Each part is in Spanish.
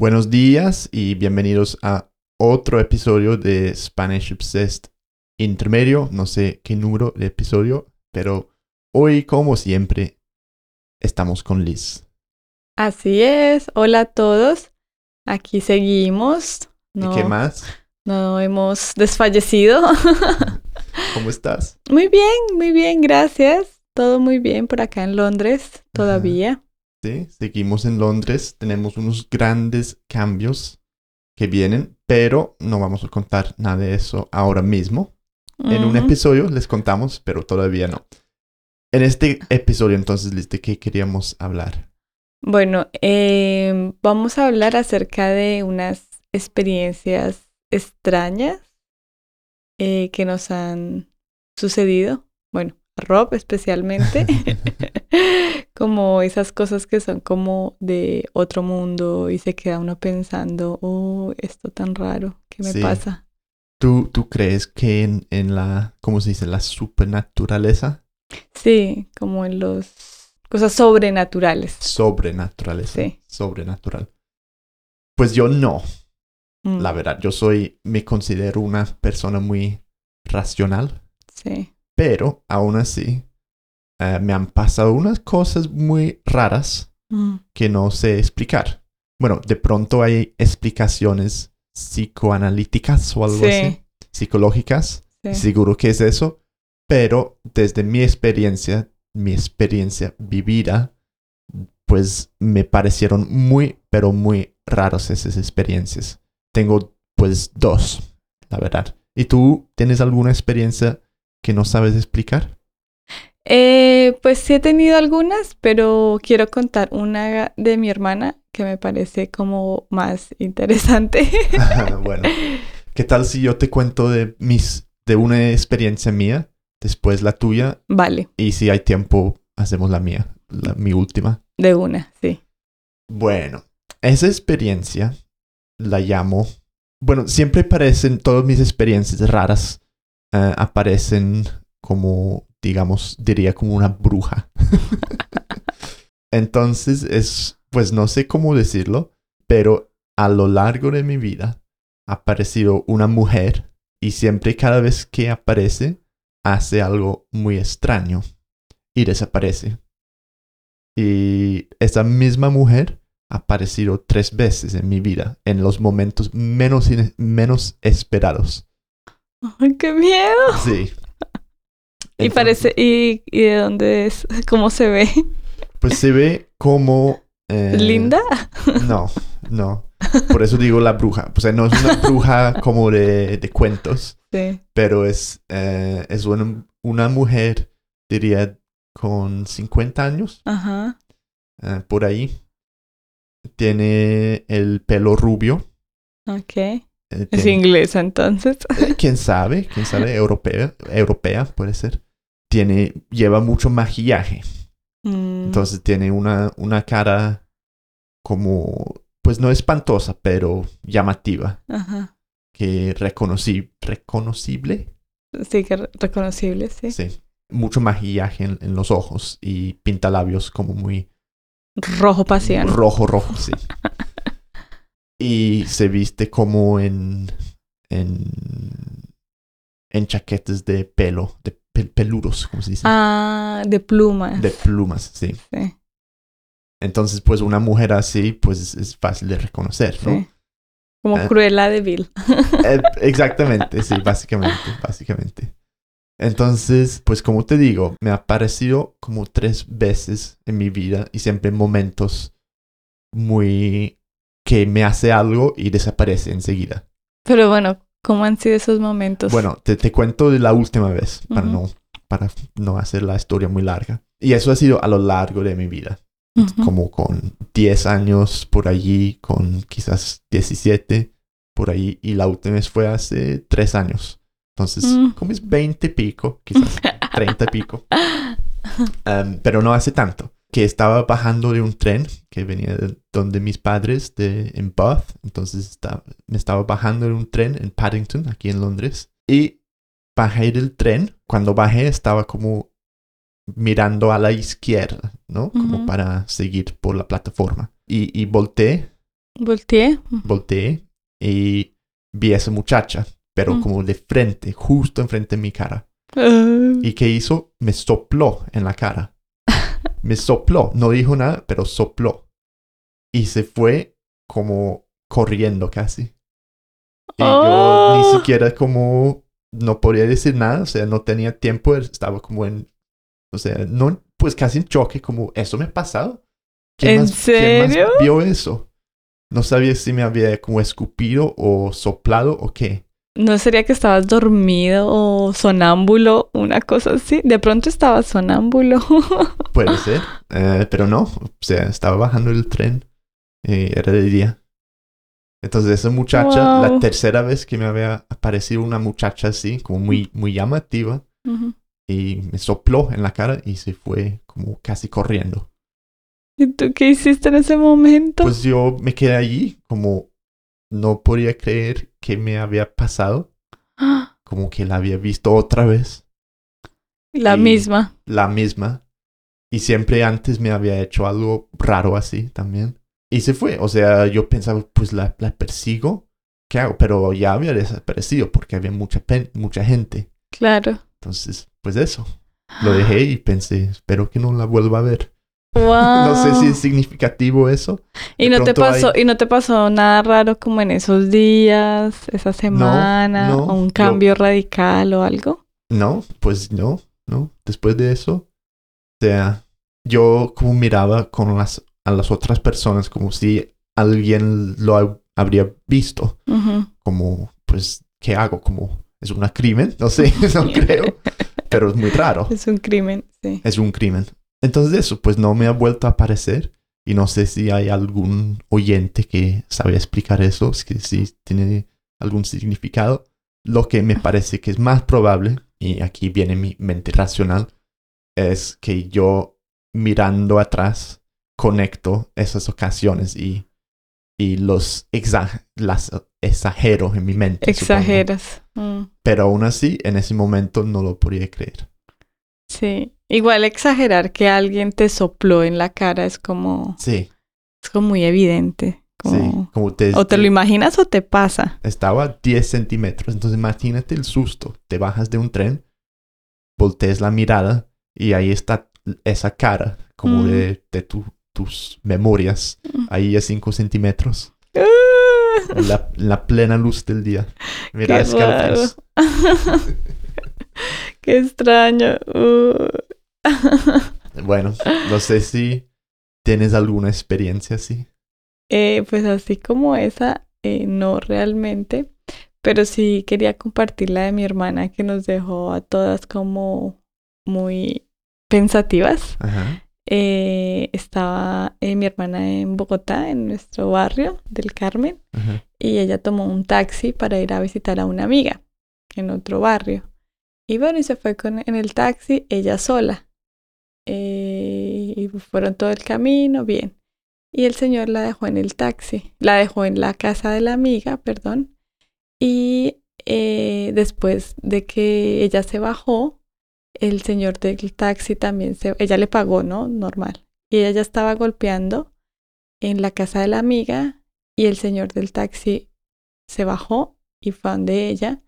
Buenos días y bienvenidos a otro episodio de Spanish Obsessed intermedio. No sé qué número de episodio, pero hoy, como siempre, estamos con Liz. Así es. Hola a todos. Aquí seguimos. No, ¿Y qué más? no hemos desfallecido. ¿Cómo estás? muy bien, muy bien, gracias. Todo muy bien por acá en Londres todavía. Sí, seguimos en Londres. Tenemos unos grandes cambios que vienen, pero no vamos a contar nada de eso ahora mismo. En un episodio les contamos, pero todavía no. En este episodio, entonces, ¿de qué queríamos hablar? Bueno, em, vamos a hablar acerca de unas experiencias extrañas eh, que nos han sucedido. Bueno, a Rob especialmente. como esas cosas que son como de otro mundo y se queda uno pensando, oh, esto tan raro, ¿qué me Sí. pasa? ¿Tú, ¿Tú crees que en, en la, ¿cómo se dice? La supernaturaleza? Sí, como en los cosas sobrenaturales. Sobrenaturaleza. Sí. Sobrenatural. Pues yo no, Mm, la verdad. Yo soy, me considero una persona muy racional, Sí. pero aún así eh, me han pasado unas cosas muy raras Mm, que no sé explicar. Bueno, de pronto hay explicaciones psicoanalíticas o algo Sí. así, psicológicas. sí. Seguro que es eso, pero desde mi experiencia, mi experiencia vivida, pues me parecieron muy, pero muy raros esas experiencias. Tengo pues dos, la verdad. ¿Y tú tienes alguna experiencia que no sabes explicar? Eh, pues sí he tenido algunas, pero quiero contar una de mi hermana que me parece como más interesante. bueno, ¿qué tal si yo te cuento de mis de una experiencia mía, después la tuya Vale, y si hay tiempo hacemos la mía, la, mi última? de una, sí. Bueno, esa experiencia la llamo. Bueno, siempre aparecen, todas mis experiencias raras eh, aparecen como, digamos, diría como una bruja. Entonces es, pues no sé cómo decirlo, pero a lo largo de mi vida ha aparecido una mujer y siempre cada vez que aparece hace algo muy extraño y desaparece. Y esa misma mujer ha aparecido tres veces en mi vida, en los momentos menos, menos esperados. ¡Ay, qué miedo! Sí. Y parece, ¿y, y de dónde es? ¿Cómo se ve? Pues se ve como... eh, ¿Linda? No, no. Por eso digo la bruja. O sea, no es una bruja como de, de cuentos, Sí. pero es, eh, es una, una mujer, diría, con 50 años, Ajá. eh, por ahí. Tiene el pelo rubio. Ok. eh, Es inglesa entonces. ¿Quién sabe? ¿Quién sabe? Europea, europea puede ser. Tiene, lleva mucho maquillaje. Mm, Entonces tiene una, una cara como, pues no espantosa, pero llamativa. Ajá. Que reconocí, reconocible. Sí, que re- reconocible, sí. Sí. Mucho maquillaje en, en los ojos y pintalabios como muy Rojo pasión. rojo, rojo, sí. y se viste como en, en, en chaquetes de pelo, de pel- peludos, como se dice. Ah, de plumas. De plumas, sí. Sí, Entonces, pues una mujer así, pues es fácil de reconocer, ¿no? sí. Como Eh. Cruella de Vil. Eh, exactamente, sí, básicamente, básicamente. Entonces, pues como te digo, me ha aparecido como tres veces en mi vida y siempre en momentos muy que me hace algo y desaparece enseguida. Pero bueno, ¿cómo han sido esos momentos? Bueno, te, te cuento de la última vez para Ujú. no para no hacer la historia muy larga. Y eso ha sido a lo largo de mi vida. Ujú. como con 10 años por allí, con quizás 17 por ahí, y la última vez fue hace 3 años. Entonces, Mm. como es 20 y pico, quizás 30 y pico, Em, pero no hace tanto. Que estaba bajando de un tren que venía de donde mis padres, de, en Bath, entonces estaba, me estaba bajando de un tren en Paddington, aquí en Londres, y bajé del tren. Cuando bajé estaba como mirando a la izquierda, ¿no? Como para seguir por la plataforma. Y, y volteé Volteé. volteé y vi a esa muchacha, pero Mm. como de frente, justo enfrente de mi cara. Ah, ¿Y qué hizo? Me sopló en la cara. Me sopló, no dijo nada, pero sopló. Y se fue como corriendo casi. Y yo ni Oh. siquiera como no podía decir nada, o sea, no tenía tiempo, estaba como en, o sea, no, pues casi en choque, como, ¿eso me ha pasado? ¿En más, ¿quién más serio? vio eso? No sabía si me había como escupido o soplado o qué. ¿No sería que estabas dormido o sonámbulo? Una cosa así. De pronto estabas sonámbulo. Puede ser, eh, pero no, o sea, estaba bajando el tren, eh, era de día. Entonces esa muchacha, la tercera vez que me había aparecido una muchacha así, como muy, muy llamativa, y me sopló en la cara y se fue como casi corriendo. ¿Y tú qué hiciste en ese momento? Pues yo me quedé allí, como no podía creer que me había pasado, como que la había visto otra vez, La y- misma. la misma, y siempre antes me había hecho algo raro así también. Y se fue, o sea, yo pensaba, pues la, la persigo, ¿qué hago? Pero ya había desaparecido porque había mucha, pen- mucha gente. Claro. Entonces, pues eso, lo dejé y pensé, espero que no la vuelva a ver. Wow. No sé si es significativo eso. ¿Y de no te pasó, hay- y no te pasó nada raro como en esos días, esa semana, no, o un yo- cambio radical o algo? No, pues no, no. Después de eso, o sea, yo como miraba con las, a las otras personas como si alguien lo ha- habría visto, como, pues, ¿qué hago? Como, ¿es un crimen? No sé, no creo, pero es muy raro. Es un crimen, sí. Es un crimen. Entonces eso, pues no me ha vuelto a aparecer y no sé si hay algún oyente que sabe explicar eso, es que si tiene algún significado. Lo que me parece que es más probable, y aquí viene mi mente racional, es que yo mirando atrás conecto esas ocasiones y, y los exa- las exagero en mi mente. Exageras. Mm, Pero aún así, en ese momento no lo podía creer. sí. Igual exagerar que alguien te sopló en la cara es como, Sí, es como muy evidente. sí. Como, Como te, O te lo imaginas o te pasa. estaba a 10 centímetros. Entonces imagínate el susto. Te bajas de un tren, voltees la mirada y ahí está esa cara como Mm. de, de tu- tus memorias. Mm. Ahí a 5 centímetros. En la, en la plena luz del día. Mira, Qué. Qué extraño. Uh. Bueno, no sé si tienes alguna experiencia así. Eh, pues así como esa, eh, no realmente, pero sí quería compartir la de mi hermana que nos dejó a todas como muy pensativas. Ajá. Eh, estaba eh, mi hermana en Bogotá, en nuestro barrio del Carmen, Ajá. y ella tomó un taxi para ir a visitar a una amiga en otro barrio. Y bueno, y se fue con, en el taxi ella sola. Eh, y fueron todo el camino, bien. Y el señor la dejó en el taxi, la dejó en la casa de la amiga, perdón. Y eh, después de que ella se bajó, el señor del taxi también se, ella le pagó, ¿no? Normal. Y ella ya estaba golpeando en la casa de la amiga y el señor del taxi se bajó y fue donde ella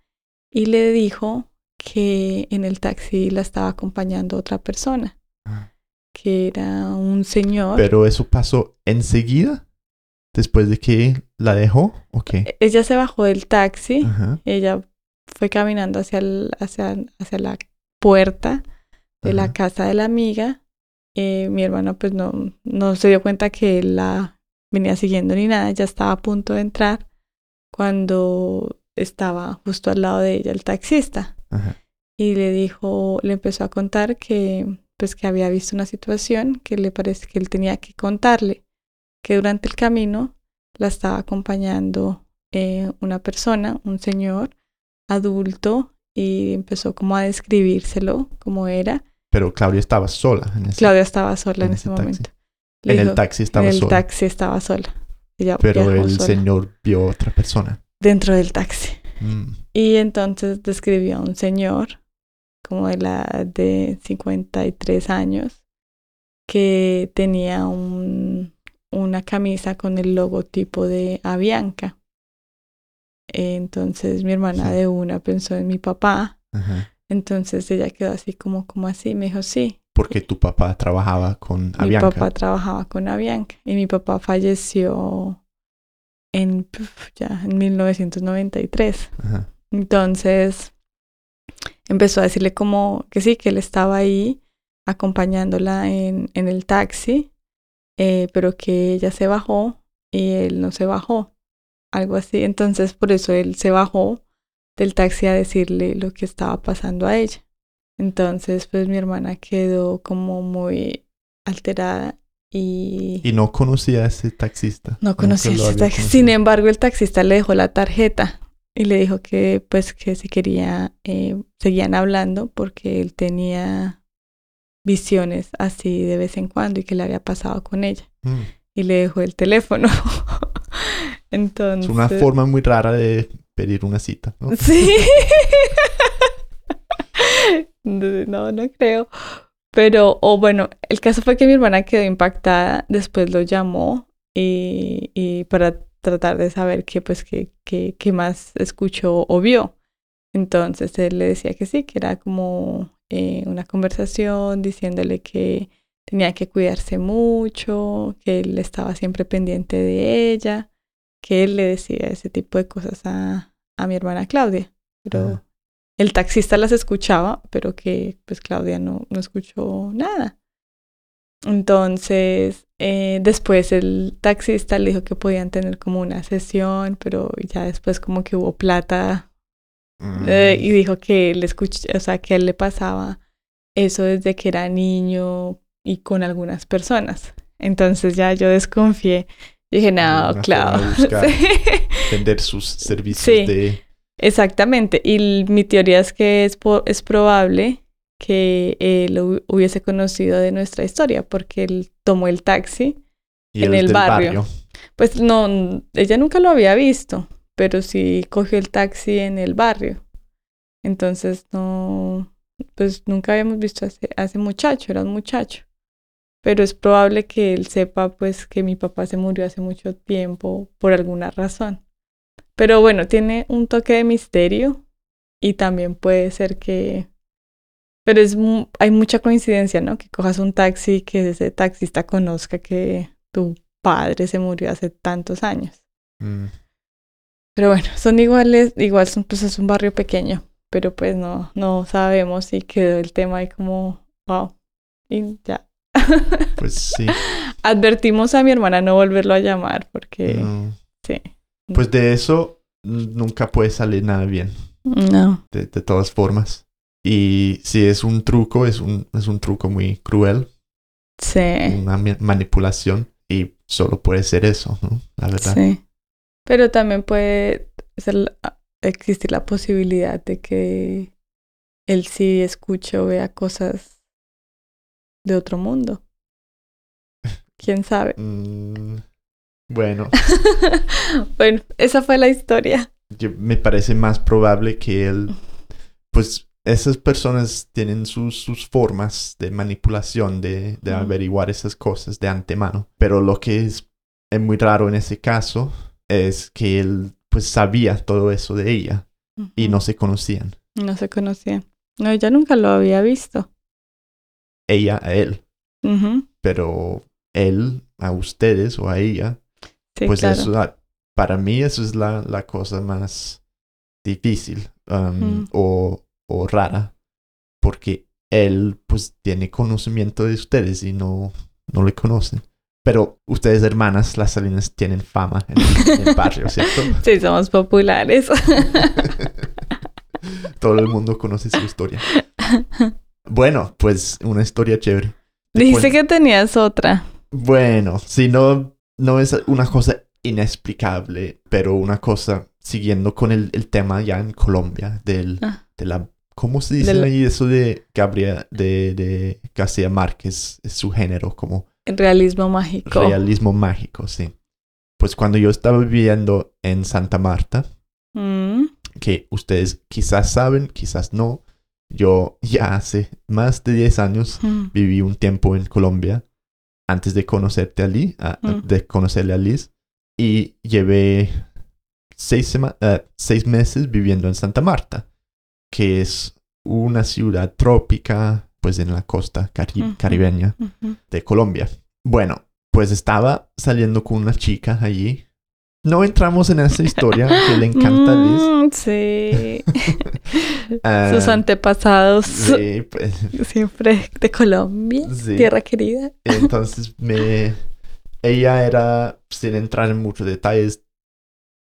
y le dijo que en el taxi la estaba acompañando otra persona. Que era un señor. Pero eso pasó enseguida. Después de que la dejó. ¿O qué? Ella se bajó del taxi, Ajá. ella fue caminando hacia, el- hacia, hacia la puerta de la casa de la amiga. Eh, mi hermana pues no, no se dio cuenta que él la venía siguiendo ni nada, ya estaba a punto de entrar cuando estaba justo al lado de ella el taxista Ajá. y le dijo, le empezó a contar que pues que había visto una situación que le parece que él tenía que contarle, que durante el camino la estaba acompañando eh, una persona, un señor adulto y empezó como a describírselo como era. Pero Claudia estaba sola en ese, Claudia estaba sola en, en ese, taxi. momento. Le en el taxi estaba en el sola. taxi estaba sola. Ella Pero el sola señor vio otra persona. dentro del taxi. Mm. Y entonces describió a un señor como de la edad de 53 años que tenía un una camisa con el logotipo de Avianca. Entonces mi hermana Sí. de una pensó en mi papá. Ajá. Entonces ella quedó así como, como así. Me dijo, sí, Porque tu papá trabajaba con mi Avianca. papá trabajaba con Avianca. Y mi papá falleció en, ya, en 1993. Ajá. Entonces empezó a decirle como que sí, que él estaba ahí acompañándola en, en el taxi, eh, pero que ella se bajó y él no se bajó, algo así. Entonces por eso él se bajó del taxi a decirle lo que estaba pasando a ella. Entonces pues mi hermana quedó como muy alterada y, Y no conocía a ese taxista. no conocía lo ese había taxi. conocido. Sin embargo, el taxista le dejó la tarjeta y le dijo que pues que si quería, eh, seguían hablando porque él tenía visiones así de vez en cuando y que le había pasado con ella. Mm. Y le dejó el teléfono. Entonces... Es una forma muy rara de pedir una cita, ¿no? Sí. no, no creo. Pero, o bueno, el caso fue que mi hermana quedó impactada, después lo llamó y, y para tratar de saber qué, pues, qué, qué, qué más escuchó o vio. Entonces él le decía que sí, que era como eh, una conversación diciéndole que tenía que cuidarse mucho, que él estaba siempre pendiente de ella, que él le decía ese tipo de cosas a, a mi hermana Claudia. Pero Ajá. el taxista las escuchaba, pero que pues Claudia no, no escuchó nada. Entonces, eh, después el taxista le dijo que podían tener como una sesión, pero ya después como que hubo plata Mm. eh, y dijo que le escuch o sea, que a él le pasaba eso desde que era niño y con algunas personas. Entonces ya yo desconfié. Dije, no, claro. Vender sus servicios Sí. de... Exactamente. Y mi teoría es que es, po- es probable que él hu- hubiese conocido de nuestra historia porque él tomó el taxi. y En el del barrio. Pues no, ella nunca lo había visto, pero sí cogió el taxi en el barrio. Entonces no, pues nunca habíamos visto a ese, a ese muchacho, era un muchacho. Pero es probable que él sepa pues que mi papá se murió hace mucho tiempo por alguna razón. Pero bueno, tiene un toque de misterio y también puede ser que... Pero es hay mucha coincidencia, ¿no? Que cojas un taxi y que ese taxista conozca que tu padre se murió hace tantos años. Mm. Pero bueno, son iguales, igual son, pues es un barrio pequeño, pero pues no, no sabemos y quedó el tema ahí como, wow, y ya. Pues sí. Advertimos a mi hermana no volverlo a llamar porque, no. sí. Pues de eso nunca puede salir nada bien, No. de, de todas formas. Y si es un truco, es un, es un truco muy cruel, Sí, una manipulación, y solo puede ser eso, ¿no? La verdad. sí. Pero también puede ser existir la posibilidad de que él sí escuche o vea cosas de otro mundo. ¿Quién sabe? Mm, bueno, bueno, esa fue la historia. yo- me parece más probable que él, pues esas personas tienen sus, sus formas de manipulación, de, de averiguar esas cosas de antemano. Pero lo que es, es muy raro en ese caso es que él pues sabía todo eso de ella y no se conocían. No se conocían. No, ella nunca lo había visto. Ella a él, pero él a ustedes o a ella, Sí, pues claro. eso, ah, para mí eso es la, la cosa más difícil um, o, o rara, porque él pues tiene conocimiento de ustedes y no, no le conocen. Pero ustedes hermanas, las Salinas, tienen fama en el, en el barrio, ¿cierto? Sí, somos populares. Todo el mundo conoce su historia. Bueno, pues una historia chévere. Te Dijiste que tenías otra. Bueno, si no, no es una cosa inexplicable, pero una cosa siguiendo con el, el tema ya en Colombia del, Ah. de la... ¿Cómo se dice ahí eso de Gabriel, de, de García Márquez? Su género, como realismo mágico. realismo mágico, sí. Pues cuando yo estaba viviendo en Santa Marta, Mm, que ustedes quizás saben, quizás no, yo ya hace más de 10 años mm, viví un tiempo en Colombia antes de conocerte a Liz, Mm. de conocerle a Liz. Y llevé seis, sema- eh, seis meses viviendo en Santa Marta, que es una ciudad trópica, pues en la costa cari- caribeña de Colombia. Bueno, pues estaba saliendo con una chica allí. No entramos en esa historia que le encanta a Liz. Mm, sí. Ah, Sus antepasados sí, pues, siempre de Colombia, Sí. tierra querida. entonces me... Ella era, sin entrar en muchos detalles,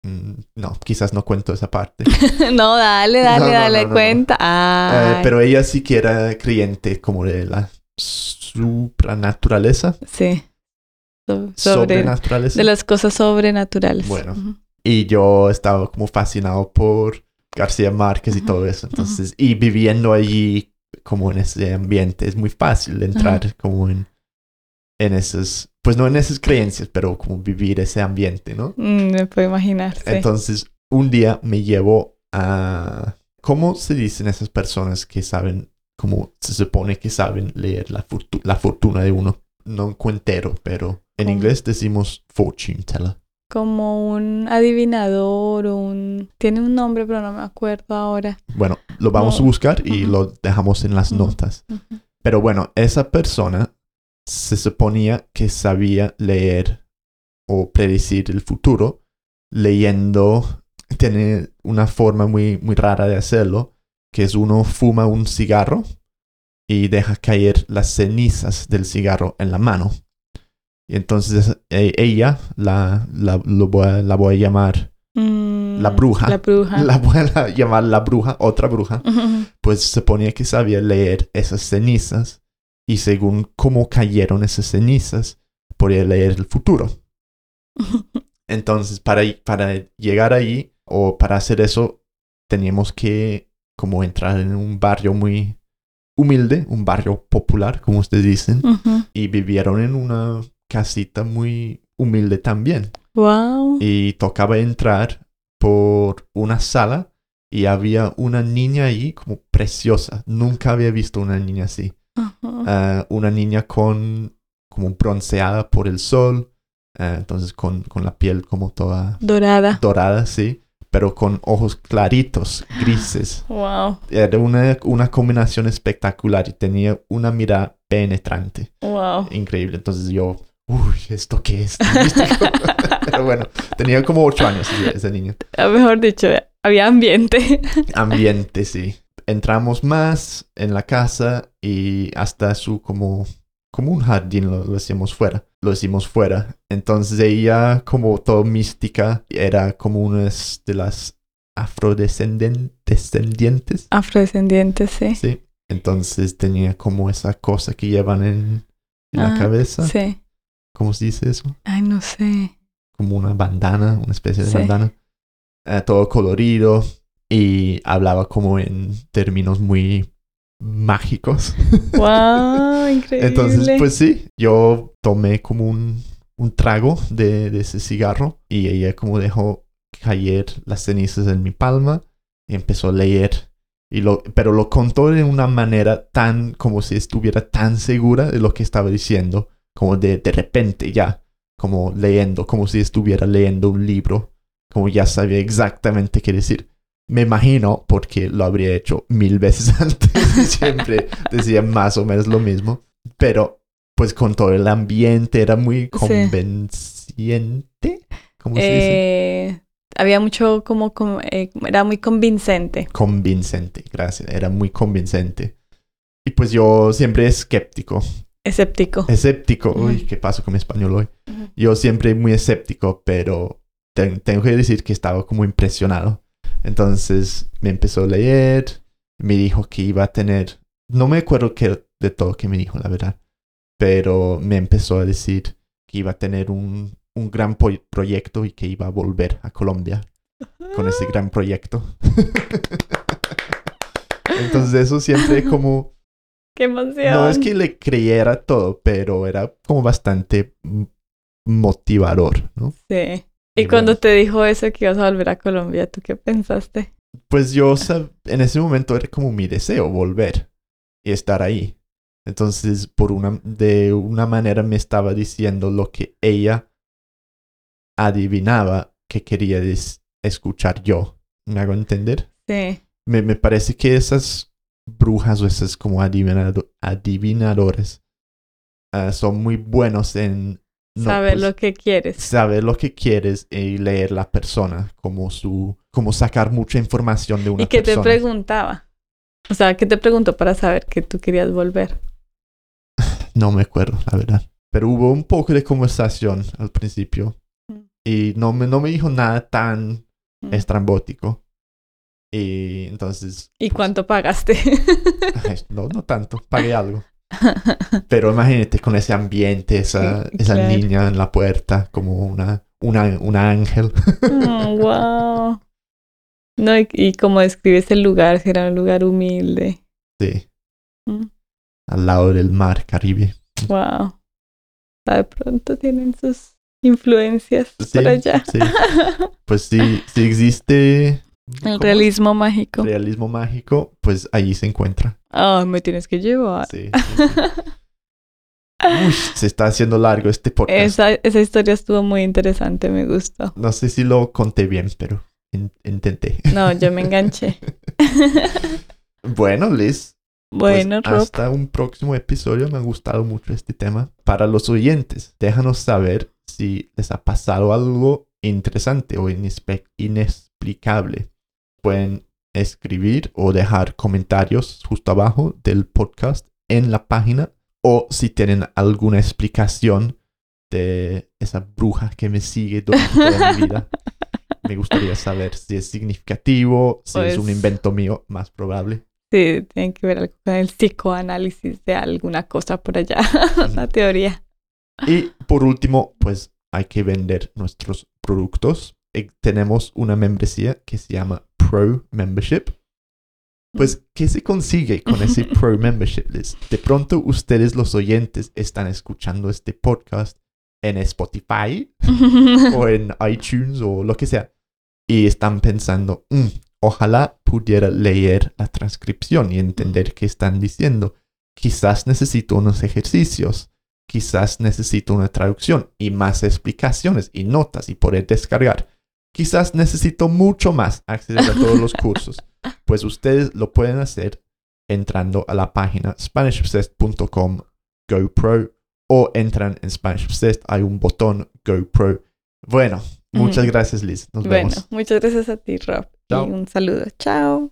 no, quizás no cuento esa parte. no, dale, dale, No, dale no, no, no. cuenta. Eh, pero ella sí que era creyente como de la supranaturaleza, Sí. So- sobre sobrenaturaleza. de las cosas sobrenaturales. Bueno. Y yo estaba como fascinado por García Márquez y todo eso. Entonces, y viviendo allí como en ese ambiente, es muy fácil entrar como en, en esas, pues no en esas creencias, pero como vivir ese ambiente, ¿no? Mm, me puedo imaginar. Sí. Entonces, un día me llevó a, ¿cómo se dicen esas personas que saben, como se supone que saben leer la, fortu- la fortuna de uno? No un cuentero, pero en ¿Cómo? inglés decimos fortune teller. Como un adivinador, un... Tiene un nombre, pero no me acuerdo ahora. Bueno, lo vamos a buscar y lo dejamos en las notas. Pero bueno, esa persona se suponía que sabía leer o predecir el futuro leyendo. Tiene una forma muy, muy rara de hacerlo, que es uno fuma un cigarro y deja caer las cenizas del cigarro en la mano. Y entonces eh, ella, la, la, lo voy a- la voy a llamar, Mm, La bruja. La bruja. la voy a llamar la bruja, otra bruja. Pues se ponía que sabía leer esas cenizas y según cómo cayeron esas cenizas, podía leer el futuro. Entonces, para, para llegar ahí o para hacer eso, teníamos que como entrar en un barrio muy humilde, un barrio popular, como ustedes dicen, y vivieron en una casita muy humilde también. Wow. Y tocaba entrar por una sala y había una niña ahí como preciosa. Nunca había visto una niña así. Ah, una niña con como bronceada por el sol. ah, entonces con, con la piel como toda Dorada. dorada, sí. Pero con ojos claritos, grises. Wow. Era una, una combinación espectacular y tenía una mirada penetrante. Wow. Increíble. Entonces yo, uy, ¿esto qué es? Pero bueno, tenía como ocho años esa- esa niña. O Mejor dicho, había ambiente. ambiente, sí. Entramos más en la casa y hasta su como, como un jardín lo, lo hacíamos fuera. Lo hicimos fuera. Entonces ella como todo mística era como una de las afrodescendientes. Afrodescendiente, sí. Sí. Entonces tenía como esa cosa que llevan en, en la Ah, cabeza. Sí. ¿Cómo se dice eso? Ay, no sé. Como una bandana, una especie de Sí. bandana. Eh, todo colorido y hablaba como en términos muy mágicos. Wow, increíble. Entonces, pues sí, yo tomé como un, un trago de, de ese cigarro y ella como dejó caer las cenizas en mi palma y empezó a leer. Y lo, pero lo contó de una manera tan como si estuviera tan segura de lo que estaba diciendo, como de, de repente ya, como leyendo, como si estuviera leyendo un libro, como ya sabía exactamente qué decir. Me imagino porque lo habría hecho mil veces antes y siempre decía más o menos lo mismo. Pero pues con todo el ambiente era muy convenciente. ¿Cómo se dice? Eh, había mucho como, como, eh, era muy convincente. Convincente, gracias. Era muy convincente. Y pues yo siempre escéptico. Escéptico. Escéptico. Uy. ¿qué pasó con mi español hoy? Ujú. Yo siempre muy escéptico, pero ten- tengo que decir que estaba como impresionado. Entonces me empezó a leer, me dijo que iba a tener, no me acuerdo qué de todo que me dijo, la verdad, pero me empezó a decir que iba a tener un, un gran proyecto y que iba a volver a Colombia con ese gran proyecto. Entonces eso siempre como, ¡Qué emoción! no es que le creyera todo, pero era como bastante motivador, ¿no? Sí. Y Y cuando bueno. te dijo eso que ibas a volver a Colombia, ¿tú qué pensaste? Pues yo en ese momento era como mi deseo volver y estar ahí. Entonces, por una, de una manera me estaba diciendo lo que ella adivinaba que quería escuchar yo. ¿Me hago entender? Sí. Me, me parece que esas brujas o esas como adivinado- adivinadores ah, son muy buenos en no, Saber pues, lo que quieres. saber lo que quieres y leer la persona, como su, como sacar mucha información de una ¿Y qué te persona. preguntaba? O sea, ¿qué te preguntó para saber que tú querías volver? No me acuerdo, la verdad. Pero hubo un poco de conversación al principio Mm. y no me, no me dijo nada tan Mm. estrambótico. Y entonces, ¿Y pues, cuánto pagaste? no, no tanto, pagué algo. Pero imagínate con ese ambiente, esa, Sí, esa claro. niña en la puerta, como una, una, una ángel. Mm, wow. No, y, y como describes el lugar, si era un lugar humilde. Sí, Mm, al lado del mar Caribe. wow. Sea, de pronto tienen sus influencias Sí, por allá. sí. Pues sí, si existe El realismo mágico. realismo mágico, pues allí se encuentra. Ah, me tienes que llevar. Sí, sí, sí. Uy, se está haciendo largo este podcast. Esa, esa historia estuvo muy interesante, me gustó. No sé si lo conté bien, pero in- intenté. No, yo me enganché. bueno, Liz, pues Bueno, Rob. hasta un próximo episodio. Me ha gustado mucho este tema. Para los oyentes, déjanos saber si les ha pasado algo interesante o inexplicable. Pueden escribir o dejar comentarios justo abajo del podcast en la página o si tienen alguna explicación de esa bruja que me sigue durante toda mi vida. Me gustaría saber si es significativo, si es un Pues- invento mío, más probable. Sí, tiene que ver algo con el psicoanálisis de alguna cosa por allá. Una teoría. Y por último, pues hay que vender nuestros productos. Eh, tenemos una membresía que se llama Pro Membership. Pues, ¿qué se consigue con ese Pro Membership? Liz? De pronto ustedes los oyentes están escuchando este podcast en Spotify o en iTunes o lo que sea y están pensando, "Mm, ojalá pudiera leer la transcripción y entender qué están diciendo. Quizás necesito unos ejercicios, quizás necesito una traducción y más explicaciones y notas y poder descargar. Quizás necesito mucho más acceder a todos los cursos. Pues ustedes lo pueden hacer entrando a la página SpanishObsessed.com GoPro o entran en Spanish Obsessed, hay un botón GoPro. Bueno, muchas gracias Liz, nos Bueno, vemos. muchas gracias a ti, Rob. Chao. Y un saludo. Chao.